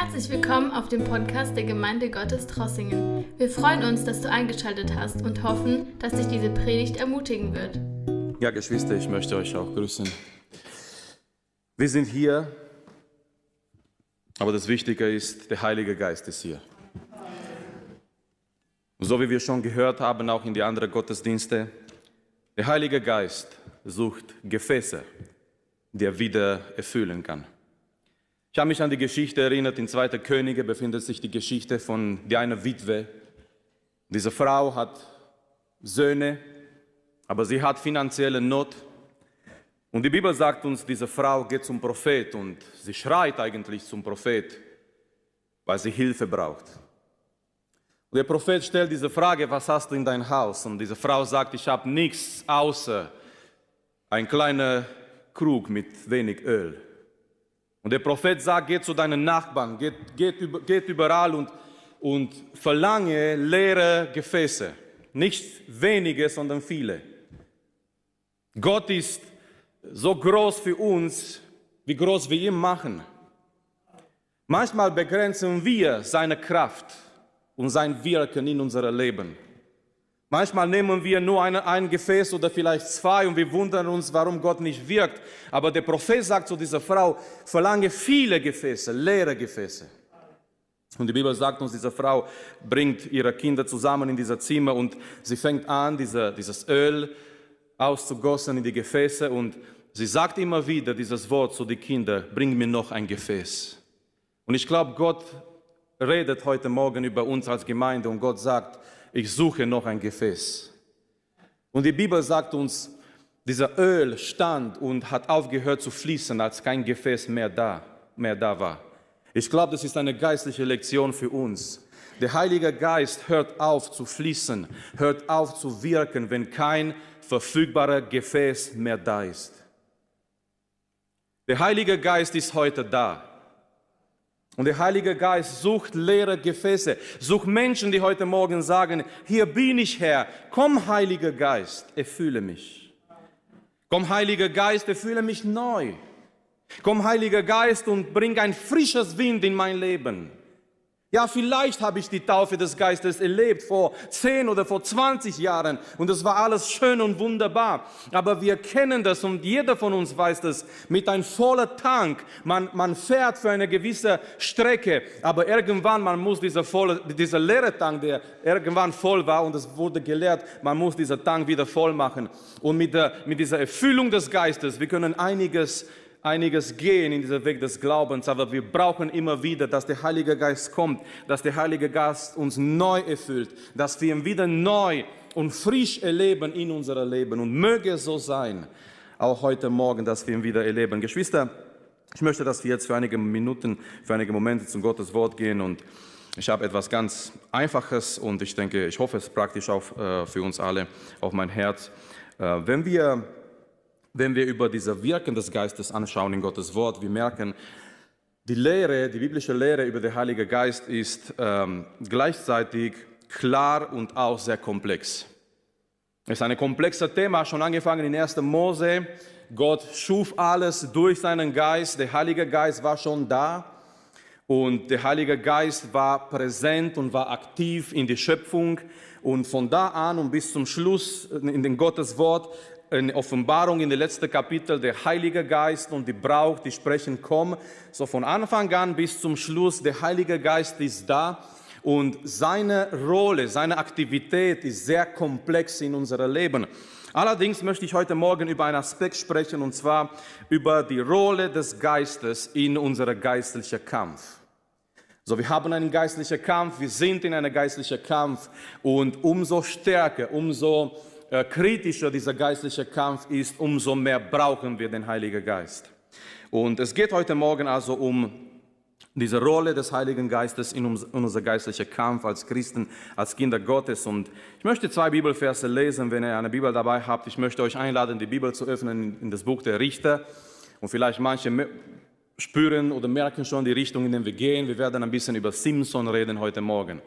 Herzlich willkommen auf dem Podcast der Gemeinde Gottes Trossingen. Wir freuen uns, dass du eingeschaltet hast und hoffen, dass dich diese Predigt ermutigen wird. Ja, Geschwister, ich möchte euch auch grüßen. Wir sind hier, aber das Wichtige ist, der Heilige Geist ist hier. So wie wir schon gehört haben, auch in die anderen Gottesdienste, der Heilige Geist sucht Gefäße, die er wieder erfüllen kann. Ich habe mich an die Geschichte erinnert, in 2. Könige befindet sich die Geschichte von einer Witwe. Diese Frau hat Söhne, aber sie hat finanzielle Not. Und die Bibel sagt uns, diese Frau geht zum Prophet und sie schreit eigentlich zum Prophet, weil sie Hilfe braucht. Und der Prophet stellt diese Frage, was hast du in dein Haus? Und diese Frau sagt, ich habe nichts außer ein kleiner Krug mit wenig Öl. Und der Prophet sagt, geh zu deinen Nachbarn, geht, geht, geht überall und, und verlange leere Gefäße. Nicht wenige, sondern viele. Gott ist so groß für uns, wie groß wir ihn machen. Manchmal begrenzen wir seine Kraft und sein Wirken in unserem Leben. Manchmal nehmen wir nur eine, ein Gefäß oder vielleicht zwei und wir wundern uns, warum Gott nicht wirkt. Aber der Prophet sagt zu dieser Frau, verlange viele Gefäße, leere Gefäße. Und die Bibel sagt uns, diese Frau bringt ihre Kinder zusammen in dieser Zimmer und sie fängt an, diese, dieses Öl auszugossen in die Gefäße und sie sagt immer wieder dieses Wort zu den Kindern, bring mir noch ein Gefäß. Und ich glaube, Gott redet heute Morgen über uns als Gemeinde und Gott sagt, ich suche noch ein Gefäß. Und die Bibel sagt uns, dieser Öl stand und hat aufgehört zu fließen, als kein Gefäß mehr da, mehr da war. Ich glaube, das ist eine geistliche Lektion für uns. Der Heilige Geist hört auf zu fließen, hört auf zu wirken, wenn kein verfügbarer Gefäß mehr da ist. Der Heilige Geist ist heute da. Und der Heilige Geist sucht leere Gefäße, sucht Menschen, die heute Morgen sagen, hier bin ich Herr, komm Heiliger Geist, erfülle mich. Komm Heiliger Geist, erfülle mich neu. Komm Heiliger Geist und bring ein frisches Wind in mein Leben. Ja, vielleicht habe ich die Taufe des Geistes erlebt vor 10 oder vor 20 Jahren und es war alles schön und wunderbar. Aber wir kennen das und jeder von uns weiß das mit einem vollen Tank. Man, man fährt für eine gewisse Strecke, aber irgendwann man muss dieser, volle, dieser leere Tank, der irgendwann voll war und es wurde gelehrt, man muss diesen Tank wieder voll machen. Und mit, der, mit dieser Erfüllung des Geistes, wir können einiges einiges gehen in diesem Weg des Glaubens, aber wir brauchen immer wieder, dass der Heilige Geist kommt, dass der Heilige Geist uns neu erfüllt, dass wir ihn wieder neu und frisch erleben in unserem Leben. Und möge es so sein, auch heute Morgen, dass wir ihn wieder erleben. Geschwister, ich möchte, dass wir jetzt für einige Minuten, für einige Momente zum Gottes Wort gehen und ich habe etwas ganz Einfaches und ich denke, ich hoffe, es praktisch auch äh, für uns alle auf mein Herz. Äh, wenn wir wenn wir über diese Wirken des Geistes anschauen in Gottes Wort, wir merken, die Lehre, die biblische Lehre über den Heiligen Geist ist ähm, gleichzeitig klar und auch sehr komplex. Es ist ein komplexes Thema, schon angefangen in 1. Mose. Gott schuf alles durch seinen Geist, der Heilige Geist war schon da und der Heilige Geist war präsent und war aktiv in die Schöpfung. Und von da an und bis zum Schluss in den Gottes Wort in Offenbarung in den letzten Kapitel der Heilige Geist und die Brauch, die sprechen, komm. So von Anfang an bis zum Schluss, der Heilige Geist ist da und seine Rolle, seine Aktivität ist sehr komplex in unserem Leben. Allerdings möchte ich heute Morgen über einen Aspekt sprechen und zwar über die Rolle des Geistes in unserem geistlichen Kampf. So, wir haben einen geistlichen Kampf, wir sind in einem geistlichen Kampf und umso stärker, umso äh, kritischer dieser geistliche Kampf ist, umso mehr brauchen wir den Heiligen Geist. Und es geht heute Morgen also um diese Rolle des Heiligen Geistes in, unser geistlicher Kampf als Christen, als Kinder Gottes. Und ich möchte zwei Bibelverse lesen, wenn ihr eine Bibel dabei habt. Ich möchte euch einladen, die Bibel zu öffnen in das Buch der Richter. Und vielleicht manche spüren oder merken schon die Richtung, in der wir gehen. Wir werden ein bisschen über Simson reden heute Morgen.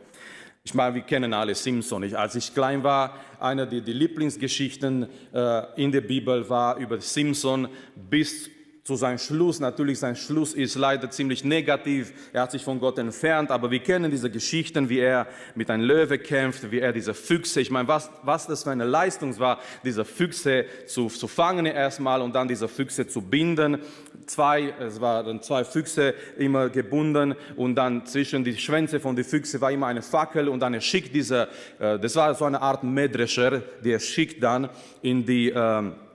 Ich meine, wir kennen alle Simpson. Ich, als ich klein war, eine der die Lieblingsgeschichten äh, in der Bibel war über Simpson bis zu seinem Schluss. Natürlich, sein Schluss ist leider ziemlich negativ. Er hat sich von Gott entfernt, aber wir kennen diese Geschichten, wie er mit einem Löwe kämpft, wie er diese Füchse, ich meine, was, was das für eine Leistung war, diese Füchse zu, zu fangen erstmal und dann diese Füchse zu binden. Zwei, es waren zwei Füchse immer gebunden und dann zwischen die Schwänze von den Füchse war immer eine Fackel und dann er schickt diese, äh, das war so eine Art Mähdrescher, die er schickt dann in die, ähm, äh,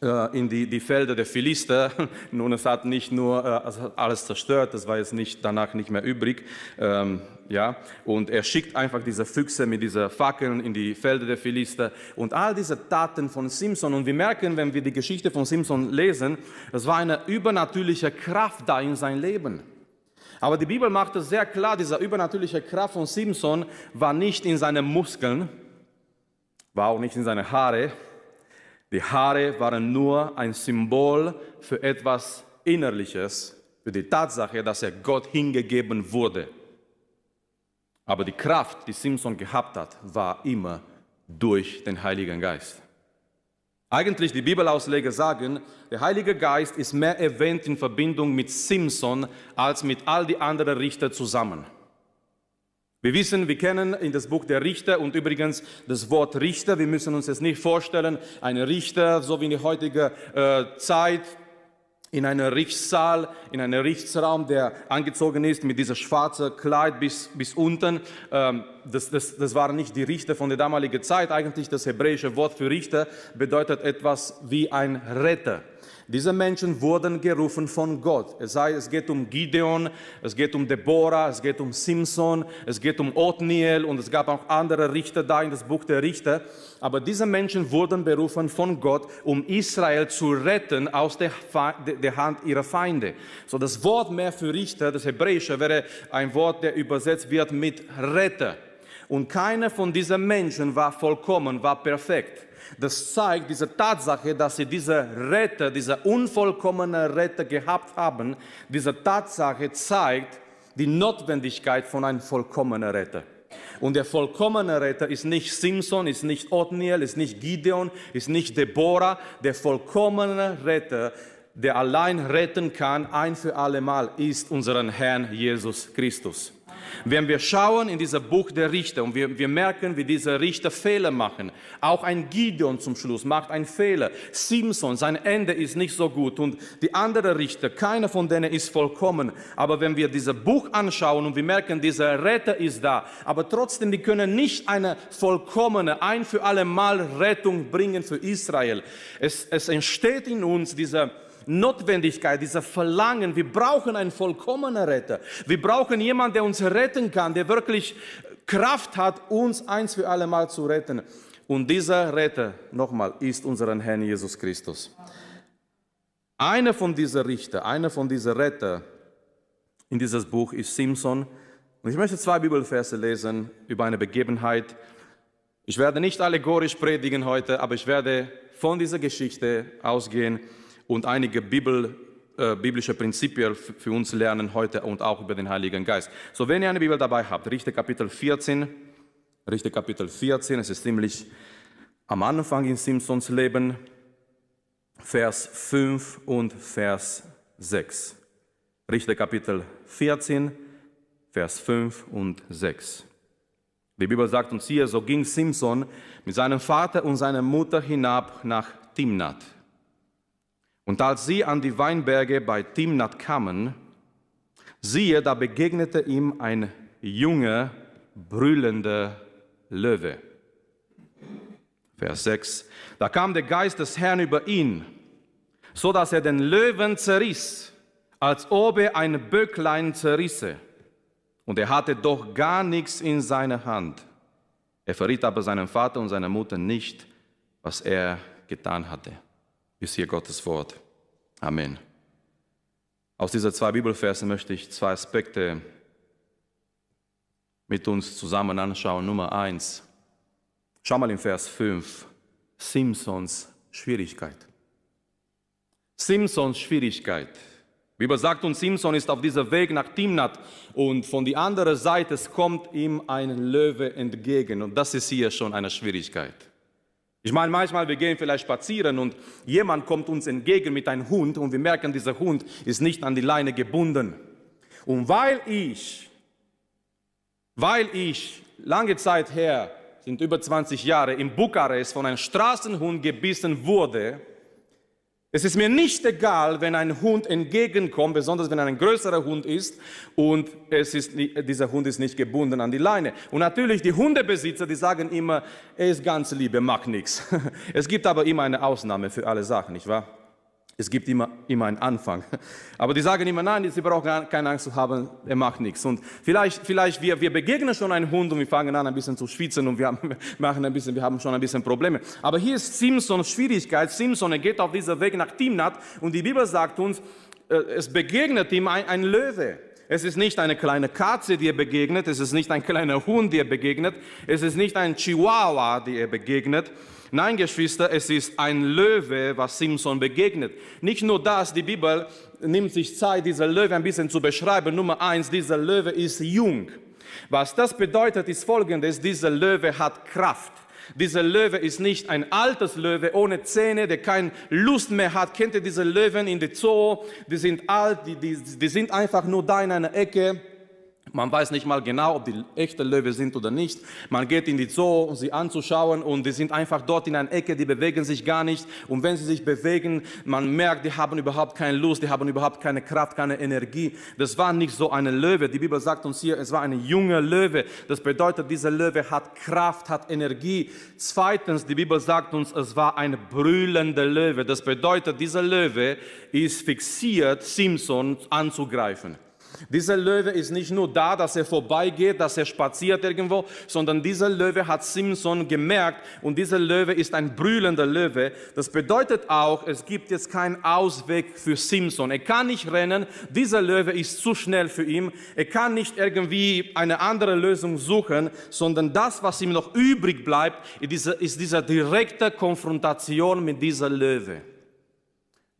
in die, die Felder der Philister. Nun, es hat nicht nur äh, alles zerstört, das war jetzt nicht, danach nicht mehr übrig. Ähm, ja, und er schickt einfach diese Füchse mit diesen Fackeln in die Felder der Philister und all diese Taten von Simson. Und wir merken, wenn wir die Geschichte von Simson lesen, es war eine übernatürliche Kraft da in sein Leben. Aber die Bibel macht es sehr klar, diese übernatürliche Kraft von Simson war nicht in seinen Muskeln, war auch nicht in seine Haare, die Haare waren nur ein Symbol für etwas Innerliches, für die Tatsache, dass er Gott hingegeben wurde. Aber die Kraft, die Simson gehabt hat, war immer durch den Heiligen Geist. Eigentlich die Bibelausleger sagen, der Heilige Geist ist mehr erwähnt in Verbindung mit Simson als mit all die anderen Richter zusammen. Wir wissen, wir kennen in das Buch der Richter und übrigens das Wort Richter. Wir müssen uns jetzt nicht vorstellen, ein Richter, so wie in der heutigen äh, Zeit, in einem Richtssaal, in einem Richtsraum, der angezogen ist mit diesem schwarzen Kleid bis, bis unten. Ähm, das, das, das waren nicht die Richter von der damaligen Zeit. Eigentlich das hebräische Wort für Richter bedeutet etwas wie ein Retter. Diese Menschen wurden gerufen von Gott. Es, sei, es geht um Gideon, es geht um Deborah, es geht um Simson, es geht um Othniel und es gab auch andere Richter da in das Buch der Richter. Aber diese Menschen wurden berufen von Gott, um Israel zu retten aus der, der Hand ihrer Feinde. So das Wort mehr für Richter, das Hebräische, wäre ein Wort, der übersetzt wird mit Retter. Und keiner von diesen Menschen war vollkommen, war perfekt. Das zeigt diese Tatsache, dass sie diese Retter, diese unvollkommene Retter gehabt haben. Diese Tatsache zeigt die Notwendigkeit von einem vollkommenen Retter. Und der vollkommene Retter ist nicht Simson, ist nicht Othniel, ist nicht Gideon, ist nicht Deborah. Der vollkommene Retter, der allein retten kann, ein für alle Mal, ist unseren Herrn Jesus Christus. Wenn wir schauen in dieses Buch der Richter und wir, wir merken, wie diese Richter Fehler machen, auch ein Gideon zum Schluss macht einen Fehler, Simson, sein Ende ist nicht so gut und die anderen Richter, keiner von denen ist vollkommen. Aber wenn wir dieses Buch anschauen und wir merken, dieser Retter ist da, aber trotzdem, die können nicht eine vollkommene, ein für alle Mal Rettung bringen für Israel. Es, es entsteht in uns dieser Notwendigkeit, dieser Verlangen. Wir brauchen einen vollkommenen Retter. Wir brauchen jemanden, der uns retten kann, der wirklich Kraft hat, uns eins für alle Mal zu retten. Und dieser Retter, nochmal, ist unseren Herrn Jesus Christus. Einer von diesen Richter, einer von diesen Retter in dieses Buch ist Simson. Und ich möchte zwei Bibelverse lesen über eine Begebenheit. Ich werde nicht allegorisch predigen heute, aber ich werde von dieser Geschichte ausgehen und einige Bibel, äh, biblische Prinzipien für uns lernen heute und auch über den Heiligen Geist. So, wenn ihr eine Bibel dabei habt, Richter Kapitel 14, Richter Kapitel 14, es ist ziemlich am Anfang in Simpsons Leben, Vers 5 und Vers 6. Richter Kapitel 14, Vers 5 und 6. Die Bibel sagt uns hier, so ging Simson mit seinem Vater und seiner Mutter hinab nach Timnath. Und als sie an die Weinberge bei Timnat kamen, siehe, da begegnete ihm ein junger, brüllender Löwe. Vers 6. Da kam der Geist des Herrn über ihn, so dass er den Löwen zerriss, als ob er ein Böcklein zerrisse. Und er hatte doch gar nichts in seiner Hand. Er verriet aber seinem Vater und seiner Mutter nicht, was er getan hatte ist hier Gottes Wort. Amen. Aus diesen zwei Bibelversen möchte ich zwei Aspekte mit uns zusammen anschauen. Nummer eins. Schau mal in Vers 5. Simpsons Schwierigkeit. Simpsons Schwierigkeit. Die Bibel sagt uns, Simson ist auf diesem Weg nach Timnat und von der anderen Seite kommt ihm ein Löwe entgegen und das ist hier schon eine Schwierigkeit. Ich meine, manchmal wir gehen vielleicht spazieren und jemand kommt uns entgegen mit einem Hund und wir merken, dieser Hund ist nicht an die Leine gebunden. Und weil ich, weil ich lange Zeit her, sind über 20 Jahre, in Bukarest von einem Straßenhund gebissen wurde, es ist mir nicht egal, wenn ein Hund entgegenkommt, besonders wenn er ein größerer Hund ist und es ist, dieser Hund ist nicht gebunden an die Leine. Und natürlich die Hundebesitzer, die sagen immer, er ist ganz lieb, er mag nichts. Es gibt aber immer eine Ausnahme für alle Sachen, nicht wahr? Es gibt immer, immer einen Anfang. Aber die sagen immer, nein, sie brauchen keine Angst zu haben, er macht nichts. Und vielleicht, vielleicht wir, wir begegnen schon einen Hund und wir fangen an ein bisschen zu schwitzen und wir haben, machen ein bisschen, wir haben schon ein bisschen Probleme. Aber hier ist Simpsons Schwierigkeit. Simpson, er geht auf dieser Weg nach Timnat und die Bibel sagt uns, äh, es begegnet ihm ein, ein Löwe. Es ist nicht eine kleine Katze, die er begegnet. Es ist nicht ein kleiner Hund, der begegnet. Es ist nicht ein Chihuahua, der er begegnet Nein, Geschwister, es ist ein Löwe, was Simson begegnet. Nicht nur das, die Bibel nimmt sich Zeit, dieser Löwe ein bisschen zu beschreiben. Nummer eins, dieser Löwe ist jung. Was das bedeutet, ist folgendes, dieser Löwe hat Kraft. Dieser Löwe ist nicht ein altes Löwe ohne Zähne, der keine Lust mehr hat. Kennt ihr diese Löwen in der Zoo? Die sind alt, die, die, die sind einfach nur da in einer Ecke man weiß nicht mal genau, ob die echte Löwe sind oder nicht. Man geht in die Zoo, um sie anzuschauen und die sind einfach dort in einer Ecke, die bewegen sich gar nicht. Und wenn sie sich bewegen, man merkt, die haben überhaupt keine Lust, die haben überhaupt keine Kraft, keine Energie. Das war nicht so eine Löwe. Die Bibel sagt uns hier, es war eine junge Löwe. Das bedeutet, dieser Löwe hat Kraft, hat Energie. Zweitens, die Bibel sagt uns, es war ein brüllender Löwe. Das bedeutet, dieser Löwe ist fixiert, Simpson anzugreifen. Dieser Löwe ist nicht nur da, dass er vorbeigeht, dass er spaziert irgendwo, sondern dieser Löwe hat Simpson gemerkt und dieser Löwe ist ein brüllender Löwe. Das bedeutet auch, es gibt jetzt keinen Ausweg für Simpson. Er kann nicht rennen, dieser Löwe ist zu schnell für ihn. Er kann nicht irgendwie eine andere Lösung suchen, sondern das, was ihm noch übrig bleibt, ist diese, ist diese direkte Konfrontation mit dieser Löwe.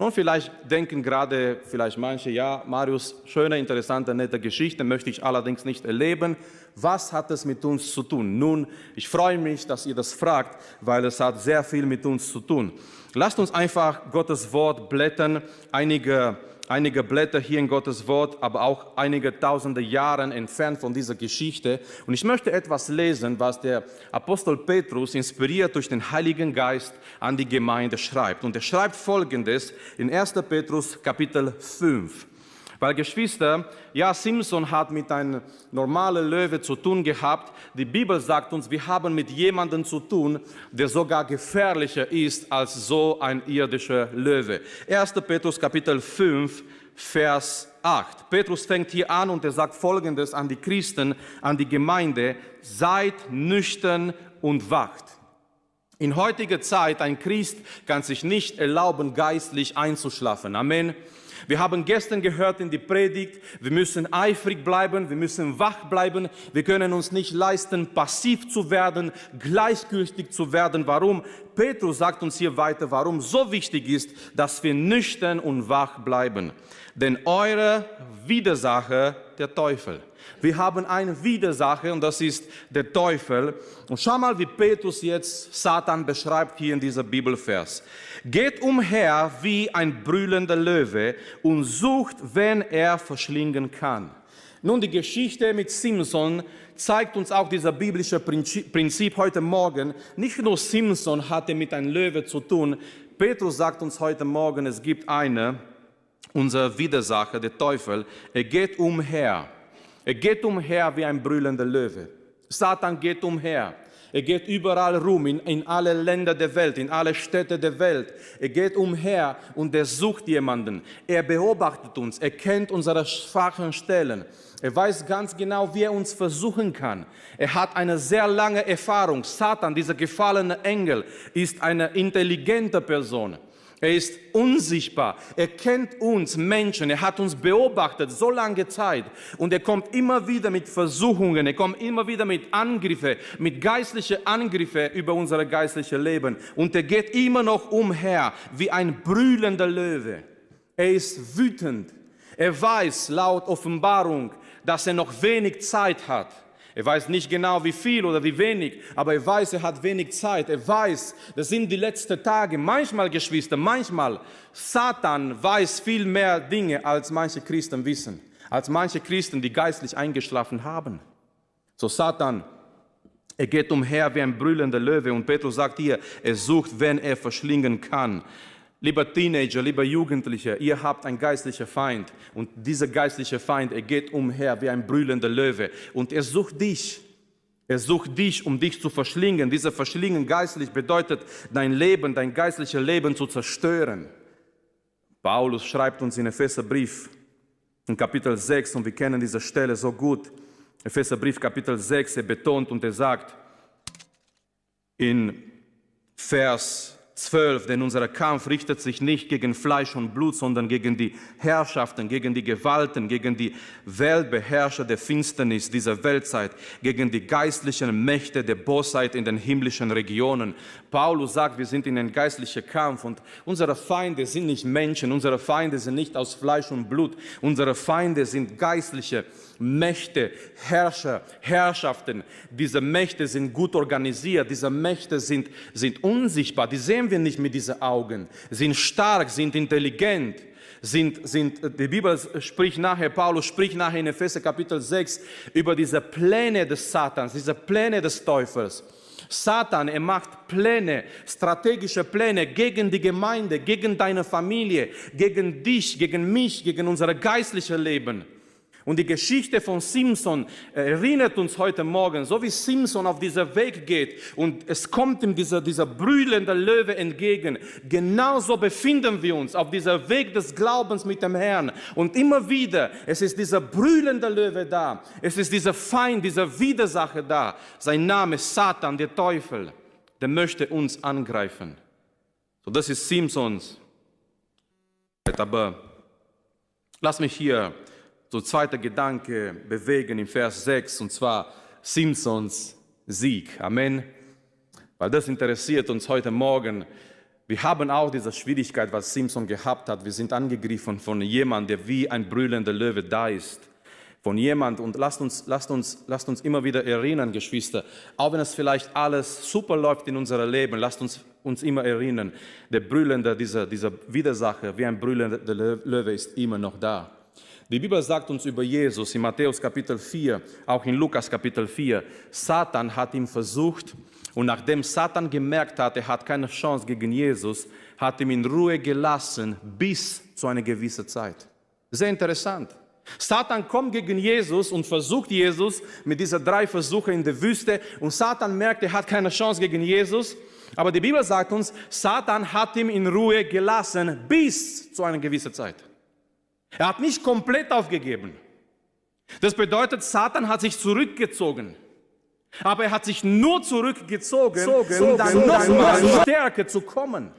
Und vielleicht denken gerade vielleicht manche, ja, Marius, schöne, interessante, nette Geschichte, möchte ich allerdings nicht erleben. Was hat es mit uns zu tun? Nun, ich freue mich, dass ihr das fragt, weil es hat sehr viel mit uns zu tun. Lasst uns einfach Gottes Wort blättern, einige einige Blätter hier in Gottes Wort, aber auch einige tausende Jahre entfernt von dieser Geschichte. Und ich möchte etwas lesen, was der Apostel Petrus, inspiriert durch den Heiligen Geist, an die Gemeinde schreibt. Und er schreibt Folgendes in 1. Petrus Kapitel 5. Weil Geschwister, ja, Simpson hat mit einem normalen Löwe zu tun gehabt. Die Bibel sagt uns, wir haben mit jemandem zu tun, der sogar gefährlicher ist als so ein irdischer Löwe. 1. Petrus Kapitel 5, Vers 8. Petrus fängt hier an und er sagt Folgendes an die Christen, an die Gemeinde, seid nüchtern und wacht. In heutiger Zeit, ein Christ kann sich nicht erlauben, geistlich einzuschlafen. Amen. Wir haben gestern gehört in die Predigt, wir müssen eifrig bleiben, wir müssen wach bleiben, wir können uns nicht leisten, passiv zu werden, gleichgültig zu werden. Warum? Petrus sagt uns hier weiter, warum so wichtig ist, dass wir nüchtern und wach bleiben. Denn eure Widersacher, der Teufel. Wir haben einen Widersacher und das ist der Teufel. Und schau mal, wie Petrus jetzt Satan beschreibt hier in dieser Bibelvers geht umher wie ein brüllender Löwe und sucht, wen er verschlingen kann. Nun, die Geschichte mit Simson zeigt uns auch dieser biblische Prinzip heute Morgen. Nicht nur Simson hatte mit einem Löwe zu tun. Petrus sagt uns heute Morgen, es gibt eine, unser Widersacher, der Teufel. Er geht umher. Er geht umher wie ein brüllender Löwe. Satan geht umher. Er geht überall rum, in, in alle Länder der Welt, in alle Städte der Welt. Er geht umher und er sucht jemanden. Er beobachtet uns, er kennt unsere schwachen Stellen. Er weiß ganz genau, wie er uns versuchen kann. Er hat eine sehr lange Erfahrung. Satan, dieser gefallene Engel, ist eine intelligente Person. Er ist unsichtbar. Er kennt uns Menschen. Er hat uns beobachtet so lange Zeit. Und er kommt immer wieder mit Versuchungen. Er kommt immer wieder mit Angriffen, mit geistlichen Angriffen über unser geistliches Leben. Und er geht immer noch umher wie ein brüllender Löwe. Er ist wütend. Er weiß laut Offenbarung, dass er noch wenig Zeit hat. Er weiß nicht genau, wie viel oder wie wenig, aber er weiß, er hat wenig Zeit. Er weiß, das sind die letzten Tage. Manchmal, Geschwister, manchmal, Satan weiß viel mehr Dinge, als manche Christen wissen, als manche Christen, die geistlich eingeschlafen haben. So Satan, er geht umher wie ein brüllender Löwe und Petrus sagt hier, er sucht, wenn er verschlingen kann. Lieber Teenager, lieber Jugendlicher, ihr habt einen geistlichen Feind und dieser geistliche Feind, er geht umher wie ein brüllender Löwe und er sucht dich. Er sucht dich, um dich zu verschlingen. Dieser Verschlingen geistlich bedeutet, dein Leben, dein geistliches Leben zu zerstören. Paulus schreibt uns in Epheserbrief in Kapitel 6 und wir kennen diese Stelle so gut. Epheserbrief Kapitel 6, er betont und er sagt in Vers 12, denn unser Kampf richtet sich nicht gegen Fleisch und Blut, sondern gegen die Herrschaften, gegen die Gewalten, gegen die Weltbeherrscher der Finsternis dieser Weltzeit, gegen die geistlichen Mächte der Bosheit in den himmlischen Regionen. Paulus sagt, wir sind in einem geistlichen Kampf und unsere Feinde sind nicht Menschen, unsere Feinde sind nicht aus Fleisch und Blut, unsere Feinde sind geistliche Mächte, Herrscher, Herrschaften. Diese Mächte sind gut organisiert, diese Mächte sind, sind unsichtbar, die sehen wir nicht mit diesen Augen, sind stark, sind intelligent. Sind, sind, die Bibel spricht nachher, Paulus spricht nachher in Epheser Kapitel 6 über diese Pläne des Satans, diese Pläne des Teufels. Satan, er macht Pläne, strategische Pläne gegen die Gemeinde, gegen deine Familie, gegen dich, gegen mich, gegen unser geistliches Leben. Und die Geschichte von Simson erinnert uns heute Morgen, so wie Simson auf dieser Weg geht und es kommt ihm dieser, dieser brüllende Löwe entgegen. Genauso befinden wir uns auf dieser Weg des Glaubens mit dem Herrn. Und immer wieder, es ist dieser brüllende Löwe da. Es ist dieser Feind, dieser Widersacher da. Sein Name ist Satan, der Teufel. Der möchte uns angreifen. So, das ist Simsons. Aber lass mich hier so zweiter Gedanke bewegen im Vers 6, und zwar Simpsons Sieg. Amen. Weil das interessiert uns heute Morgen. Wir haben auch diese Schwierigkeit, was Simpson gehabt hat. Wir sind angegriffen von jemandem, der wie ein brüllender Löwe da ist. Von jemand und lasst uns, lasst uns, lasst uns immer wieder erinnern, Geschwister, auch wenn es vielleicht alles super läuft in unserem Leben, lasst uns uns immer erinnern, der brüllende, dieser, dieser Widersacher, wie ein brüllender Löwe ist immer noch da. Die Bibel sagt uns über Jesus in Matthäus Kapitel 4, auch in Lukas Kapitel 4, Satan hat ihn versucht und nachdem Satan gemerkt hat, er hat keine Chance gegen Jesus, hat ihn in Ruhe gelassen bis zu einer gewissen Zeit. Sehr interessant. Satan kommt gegen Jesus und versucht Jesus mit diesen drei Versuchen in der Wüste und Satan merkt, er hat keine Chance gegen Jesus. Aber die Bibel sagt uns, Satan hat ihn in Ruhe gelassen bis zu einer gewissen Zeit. Er hat nicht komplett aufgegeben. Das bedeutet, Satan hat sich zurückgezogen. Aber er hat sich nur zurückgezogen, um dann nochmal stärker zu kommen.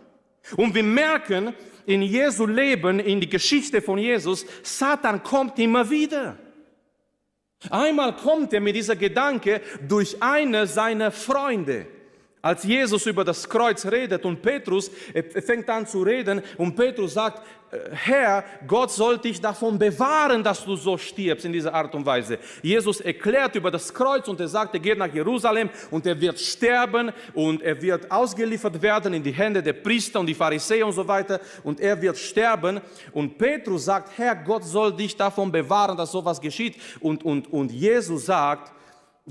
Und wir merken in Jesu Leben, in die Geschichte von Jesus, Satan kommt immer wieder. Einmal kommt er mit dieser Gedanke durch eine seiner Freunde. Als Jesus über das Kreuz redet und Petrus fängt an zu reden und Petrus sagt, äh, Herr, Gott soll dich davon bewahren, dass du so stirbst in dieser Art und Weise. Jesus erklärt über das Kreuz und er sagt, er geht nach Jerusalem und er wird sterben und er wird ausgeliefert werden in die Hände der Priester und die Pharisäer und so weiter und er wird sterben. Und Petrus sagt, Herr, Gott soll dich davon bewahren, dass sowas geschieht. Und, und, und Jesus sagt,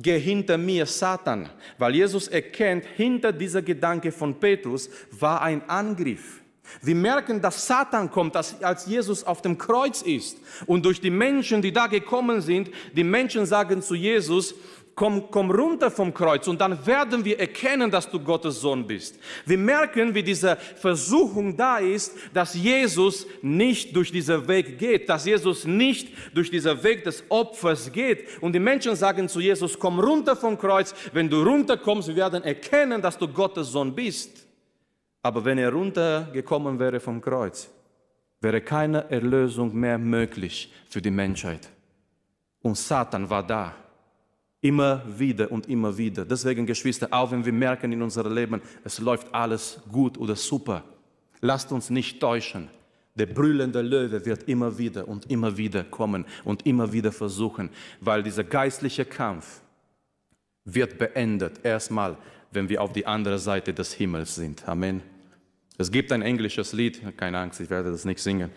geh hinter mir, Satan, weil Jesus erkennt, hinter dieser Gedanke von Petrus war ein Angriff. Wir merken, dass Satan kommt, als Jesus auf dem Kreuz ist und durch die Menschen, die da gekommen sind, die Menschen sagen zu Jesus, komm, komm runter vom Kreuz und dann werden wir erkennen, dass du Gottes Sohn bist. Wir merken, wie diese Versuchung da ist, dass Jesus nicht durch diesen Weg geht, dass Jesus nicht durch diesen Weg des Opfers geht. Und die Menschen sagen zu Jesus, komm runter vom Kreuz. Wenn du runterkommst, wir werden erkennen, dass du Gottes Sohn bist. Aber wenn er runtergekommen wäre vom Kreuz, wäre keine Erlösung mehr möglich für die Menschheit. Und Satan war da. Immer wieder und immer wieder. Deswegen, Geschwister, auch wenn wir merken in unserem Leben, es läuft alles gut oder super, lasst uns nicht täuschen. Der brüllende Löwe wird immer wieder und immer wieder kommen und immer wieder versuchen, weil dieser geistliche Kampf wird beendet, erstmal, wenn wir auf die andere Seite des Himmels sind. Amen. Es gibt ein englisches Lied, keine Angst, ich werde das nicht singen.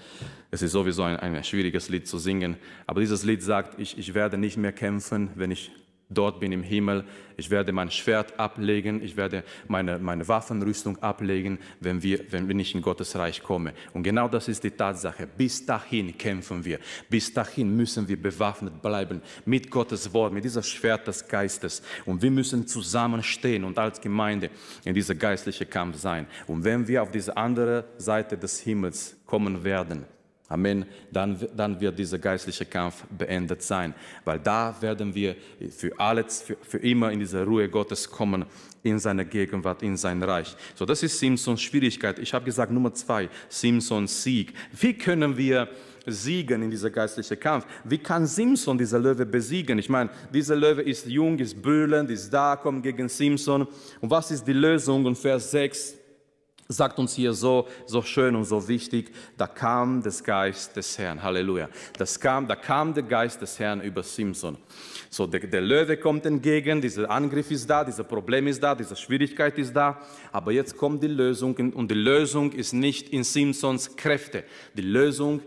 Es ist sowieso ein, ein schwieriges Lied zu singen. Aber dieses Lied sagt, ich, ich werde nicht mehr kämpfen, wenn ich dort bin im Himmel. Ich werde mein Schwert ablegen, ich werde meine, meine Waffenrüstung ablegen, wenn, wir, wenn ich in Gottes Reich komme. Und genau das ist die Tatsache. Bis dahin kämpfen wir. Bis dahin müssen wir bewaffnet bleiben mit Gottes Wort, mit dieser Schwert des Geistes. Und wir müssen zusammenstehen und als Gemeinde in dieser geistlichen Kampf sein. Und wenn wir auf diese andere Seite des Himmels kommen werden, Amen. Dann, dann wird dieser geistliche Kampf beendet sein, weil da werden wir für alles, für, für immer in diese Ruhe Gottes kommen, in seine Gegenwart, in sein Reich. So, das ist Simpsons Schwierigkeit. Ich habe gesagt, Nummer zwei, Simpsons Sieg. Wie können wir siegen in dieser geistlichen Kampf? Wie kann Simpson diese Löwe besiegen? Ich meine, dieser Löwe ist jung, ist brüllend, ist da, kommt gegen Simpson. Und was ist die Lösung? Und Vers 6, sagt uns hier so, so schön und so wichtig, da kam der Geist des Herrn. Halleluja. Das kam, da kam der Geist des Herrn über Simson. So, der, der Löwe kommt entgegen, dieser Angriff ist da, dieses Problem ist da, diese Schwierigkeit ist da. Aber jetzt kommt die Lösung und die Lösung ist nicht in Simpsons Kräfte. Die Lösung,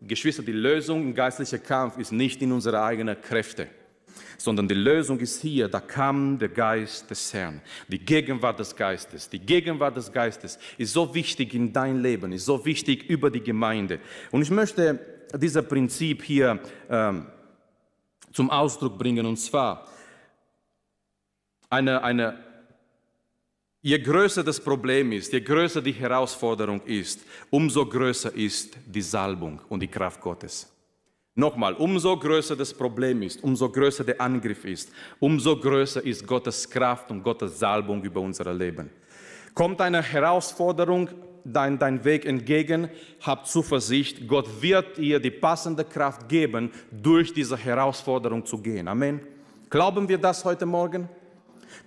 Geschwister, die Lösung im geistlichen Kampf ist nicht in unsere eigenen Kräfte sondern die Lösung ist hier, da kam der Geist des Herrn, die Gegenwart des Geistes. Die Gegenwart des Geistes ist so wichtig in dein Leben, ist so wichtig über die Gemeinde. Und ich möchte dieses Prinzip hier ähm, zum Ausdruck bringen, und zwar eine, eine, je größer das Problem ist, je größer die Herausforderung ist, umso größer ist die Salbung und die Kraft Gottes. Nochmal, umso größer das Problem ist, umso größer der Angriff ist, umso größer ist Gottes Kraft und Gottes Salbung über unser Leben. Kommt eine Herausforderung dein, dein Weg entgegen, hab Zuversicht, Gott wird dir die passende Kraft geben, durch diese Herausforderung zu gehen. Amen. Glauben wir das heute Morgen?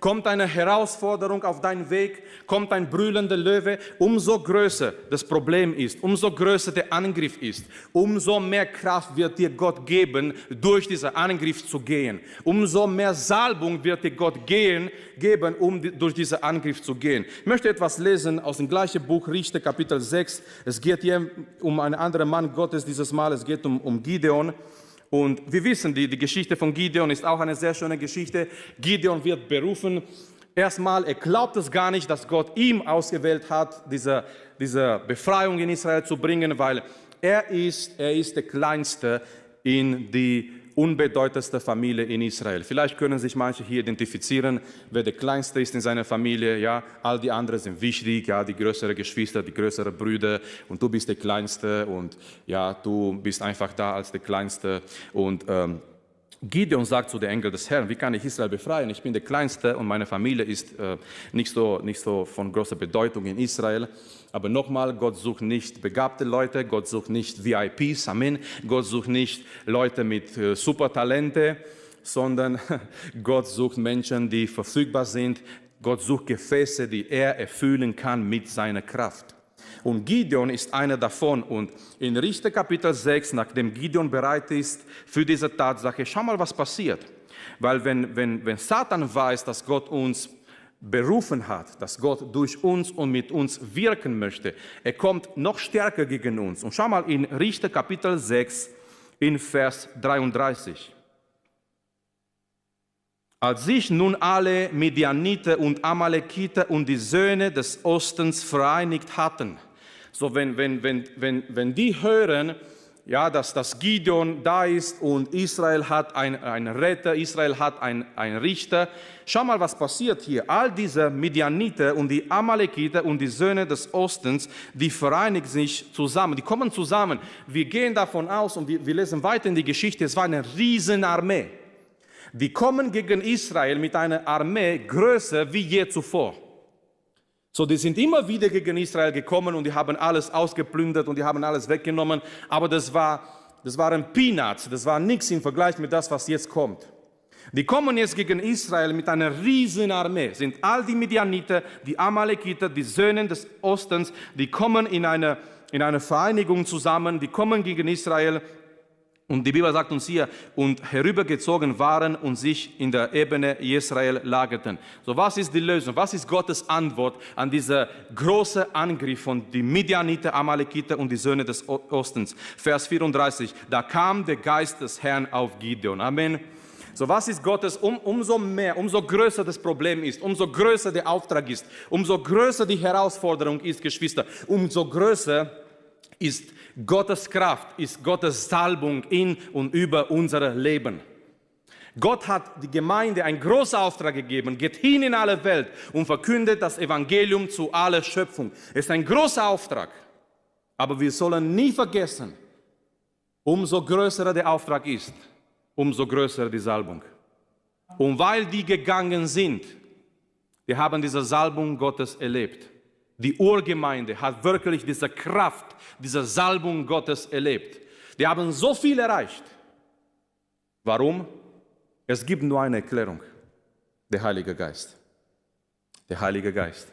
Kommt eine Herausforderung auf deinen Weg, kommt ein brüllender Löwe, umso größer das Problem ist, umso größer der Angriff ist, umso mehr Kraft wird dir Gott geben, durch diesen Angriff zu gehen. Umso mehr Salbung wird dir Gott gehen, geben, um durch diesen Angriff zu gehen. Ich möchte etwas lesen aus dem gleichen Buch Richter, Kapitel 6. Es geht hier um einen anderen Mann Gottes dieses Mal, es geht um, um Gideon. Und wir wissen, die, die Geschichte von Gideon ist auch eine sehr schöne Geschichte. Gideon wird berufen. Erstmal, er glaubt es gar nicht, dass Gott ihm ausgewählt hat, diese, diese Befreiung in Israel zu bringen, weil er ist, er ist der Kleinste in die unbedeutendste Familie in Israel. Vielleicht können sich manche hier identifizieren, wer der Kleinste ist in seiner Familie. Ja, all die anderen sind wichtig, ja, die größeren Geschwister, die größeren Brüder und du bist der Kleinste und ja, du bist einfach da als der Kleinste und ähm, Gideon sagt zu den Engel des Herrn, wie kann ich Israel befreien? Ich bin der Kleinste und meine Familie ist äh, nicht, so, nicht so von großer Bedeutung in Israel. Aber nochmal, Gott sucht nicht begabte Leute, Gott sucht nicht VIPs, Amen. Gott sucht nicht Leute mit äh, Supertalente, sondern Gott sucht Menschen, die verfügbar sind. Gott sucht Gefäße, die er erfüllen kann mit seiner Kraft. Und Gideon ist einer davon. Und in Richter Kapitel 6, nachdem Gideon bereit ist für diese Tatsache, schau mal, was passiert. Weil wenn, wenn, wenn Satan weiß, dass Gott uns berufen hat, dass Gott durch uns und mit uns wirken möchte, er kommt noch stärker gegen uns. Und schau mal in Richter Kapitel 6 in Vers 33. Als sich nun alle Midianiter und Amalekiter und die Söhne des Ostens vereinigt hatten, so, wenn, wenn, wenn, wenn, wenn die hören, ja, dass das Gideon da ist und Israel hat einen Retter, Israel hat einen Richter. Schau mal, was passiert hier. All diese Midianiter und die Amalekiter und die Söhne des Ostens, die vereinigen sich zusammen, die kommen zusammen. Wir gehen davon aus und wir, wir lesen weiter in die Geschichte, es war eine Riesenarmee. Die kommen gegen Israel mit einer Armee größer wie je zuvor. So, die sind immer wieder gegen Israel gekommen und die haben alles ausgeplündert und die haben alles weggenommen. Aber das war, das waren Peanuts, das war nichts im Vergleich mit das, was jetzt kommt. Die kommen jetzt gegen Israel mit einer riesen Armee. Sind all die Midianiter, die Amalekiter, die Söhne des Ostens, die kommen in eine, in eine Vereinigung zusammen, die kommen gegen Israel Und die Bibel sagt uns hier, und herübergezogen waren und sich in der Ebene Israel lagerten. So, was ist die Lösung? Was ist Gottes Antwort an diesen großen Angriff von die Midianiter, Amalekiter und die Söhne des Ostens? Vers 34. Da kam der Geist des Herrn auf Gideon. Amen. So, was ist Gottes, um, umso mehr, umso größer das Problem ist, umso größer der Auftrag ist, umso größer die Herausforderung ist, Geschwister, umso größer ist Gottes Kraft, ist Gottes Salbung in und über unser Leben. Gott hat die Gemeinde einen großen Auftrag gegeben, geht hin in alle Welt und verkündet das Evangelium zu aller Schöpfung. Es ist ein großer Auftrag, aber wir sollen nie vergessen, umso größer der Auftrag ist, umso größer die Salbung. Und weil die gegangen sind, wir haben diese Salbung Gottes erlebt. Die Urgemeinde hat wirklich diese Kraft, diese Salbung Gottes erlebt. Die haben so viel erreicht. Warum? Es gibt nur eine Erklärung. Der Heilige Geist. Der Heilige Geist.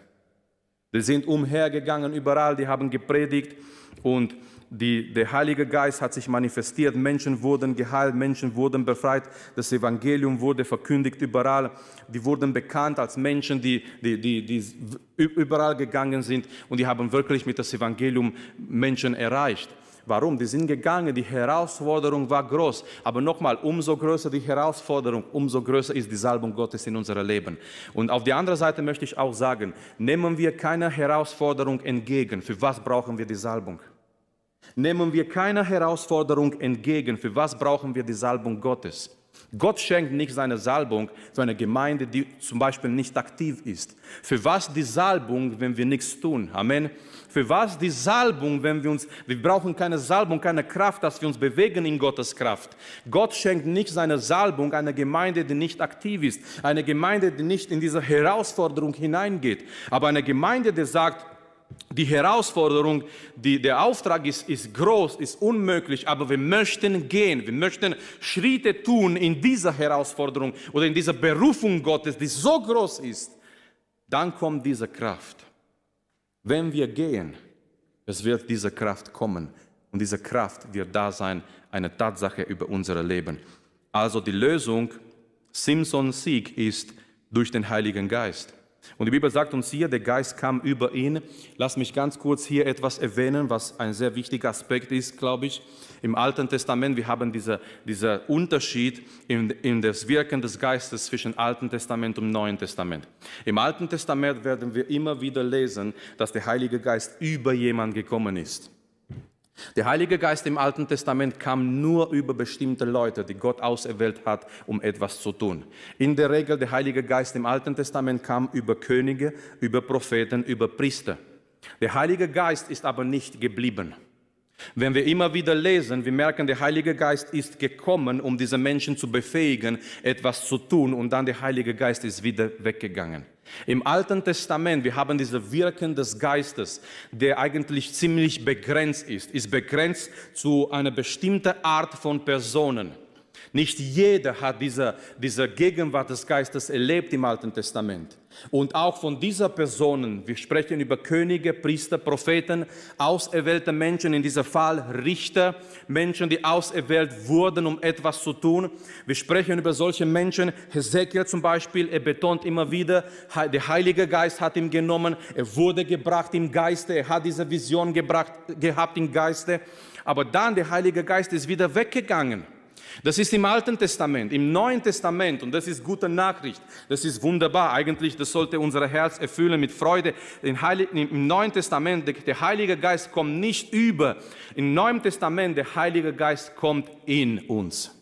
Die sind umhergegangen überall, die haben gepredigt und die, der Heilige Geist hat sich manifestiert, Menschen wurden geheilt, Menschen wurden befreit, das Evangelium wurde verkündigt überall, die wurden bekannt als Menschen, die, die, die, die überall gegangen sind und die haben wirklich mit das Evangelium Menschen erreicht. Warum? Die sind gegangen, die Herausforderung war groß. Aber nochmal, umso größer die Herausforderung, umso größer ist die Salbung Gottes in unserem Leben. Und auf der anderen Seite möchte ich auch sagen, nehmen wir keine Herausforderung entgegen. Für was brauchen wir die Salbung? Nehmen wir keine Herausforderung entgegen. Für was brauchen wir die Salbung Gottes? Gott schenkt nicht seine Salbung für eine Gemeinde, die zum Beispiel nicht aktiv ist. Für was die Salbung, wenn wir nichts tun? Amen. Für was die Salbung, wenn wir uns, wir brauchen keine Salbung, keine Kraft, dass wir uns bewegen in Gottes Kraft. Gott schenkt nicht seine Salbung einer Gemeinde, die nicht aktiv ist, eine Gemeinde, die nicht in diese Herausforderung hineingeht, aber eine Gemeinde, die sagt, die Herausforderung, die, der Auftrag ist, ist groß, ist unmöglich, aber wir möchten gehen, wir möchten Schritte tun in dieser Herausforderung oder in dieser Berufung Gottes, die so groß ist. Dann kommt diese Kraft. Wenn wir gehen, es wird diese Kraft kommen und diese Kraft wird da sein, eine Tatsache über unser Leben. Also die Lösung, Simpsons Sieg ist durch den Heiligen Geist. Und die Bibel sagt uns hier, der Geist kam über ihn. Lass mich ganz kurz hier etwas erwähnen, was ein sehr wichtiger Aspekt ist, glaube ich. Im Alten Testament, wir haben diesen diese Unterschied in, in das Wirken des Geistes zwischen Alten Testament und Neuen Testament. Im Alten Testament werden wir immer wieder lesen, dass der Heilige Geist über jemand gekommen ist. Der Heilige Geist im Alten Testament kam nur über bestimmte Leute, die Gott auserwählt hat, um etwas zu tun. In der Regel der Heilige Geist im Alten Testament kam über Könige, über Propheten, über Priester. Der Heilige Geist ist aber nicht geblieben. Wenn wir immer wieder lesen, wir merken, der Heilige Geist ist gekommen, um diese Menschen zu befähigen, etwas zu tun, und dann der Heilige Geist ist wieder weggegangen. Im Alten Testament, wir haben diese Wirken des Geistes, der eigentlich ziemlich begrenzt ist, ist begrenzt zu einer bestimmten Art von Personen. Nicht jeder hat diese, diese Gegenwart des Geistes erlebt im Alten Testament. Und auch von dieser Personen, wir sprechen über Könige, Priester, Propheten, auserwählte Menschen, in diesem Fall Richter, Menschen, die auserwählt wurden, um etwas zu tun. Wir sprechen über solche Menschen, Hesekiel zum Beispiel, er betont immer wieder, der Heilige Geist hat ihn genommen, er wurde gebracht im Geiste, er hat diese Vision gebracht, gehabt im Geiste, aber dann der Heilige Geist ist wieder weggegangen. Das ist im Alten Testament, im Neuen Testament und das ist gute Nachricht. Das ist wunderbar. Eigentlich, das sollte unser Herz erfüllen mit Freude. Im Neuen Testament, der Heilige Geist kommt nicht über. Im Neuen Testament, der Heilige Geist kommt in uns.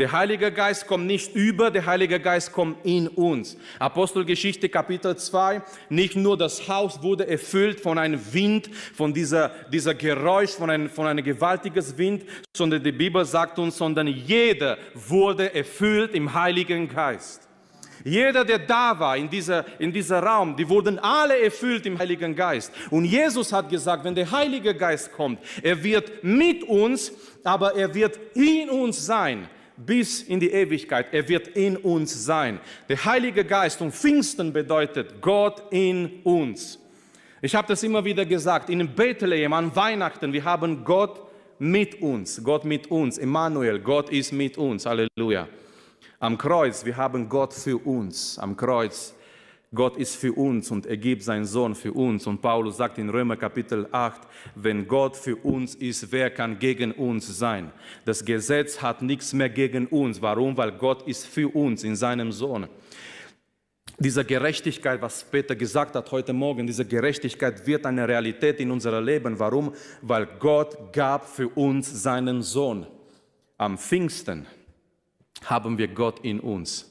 Der Heilige Geist kommt nicht über, der Heilige Geist kommt in uns. Apostelgeschichte Kapitel 2, nicht nur das Haus wurde erfüllt von einem Wind, von dieser, dieser Geräusch, von einem, von einem gewaltiges Wind, sondern die Bibel sagt uns, sondern jeder wurde erfüllt im Heiligen Geist. Jeder, der da war in dieser, in dieser Raum, die wurden alle erfüllt im Heiligen Geist. Und Jesus hat gesagt, wenn der Heilige Geist kommt, er wird mit uns, aber er wird in uns sein bis in die Ewigkeit. Er wird in uns sein. Der Heilige Geist und Pfingsten bedeutet Gott in uns. Ich habe das immer wieder gesagt, in Bethlehem an Weihnachten, wir haben Gott mit uns, Gott mit uns, Emmanuel, Gott ist mit uns, Halleluja. Am Kreuz, wir haben Gott für uns, am Kreuz, Gott ist für uns und er gibt seinen Sohn für uns. Und Paulus sagt in Römer Kapitel 8, wenn Gott für uns ist, wer kann gegen uns sein? Das Gesetz hat nichts mehr gegen uns. Warum? Weil Gott ist für uns in seinem Sohn. Diese Gerechtigkeit, was Peter gesagt hat heute Morgen, diese Gerechtigkeit wird eine Realität in unserem Leben. Warum? Weil Gott gab für uns seinen Sohn. Am Pfingsten haben wir Gott in uns.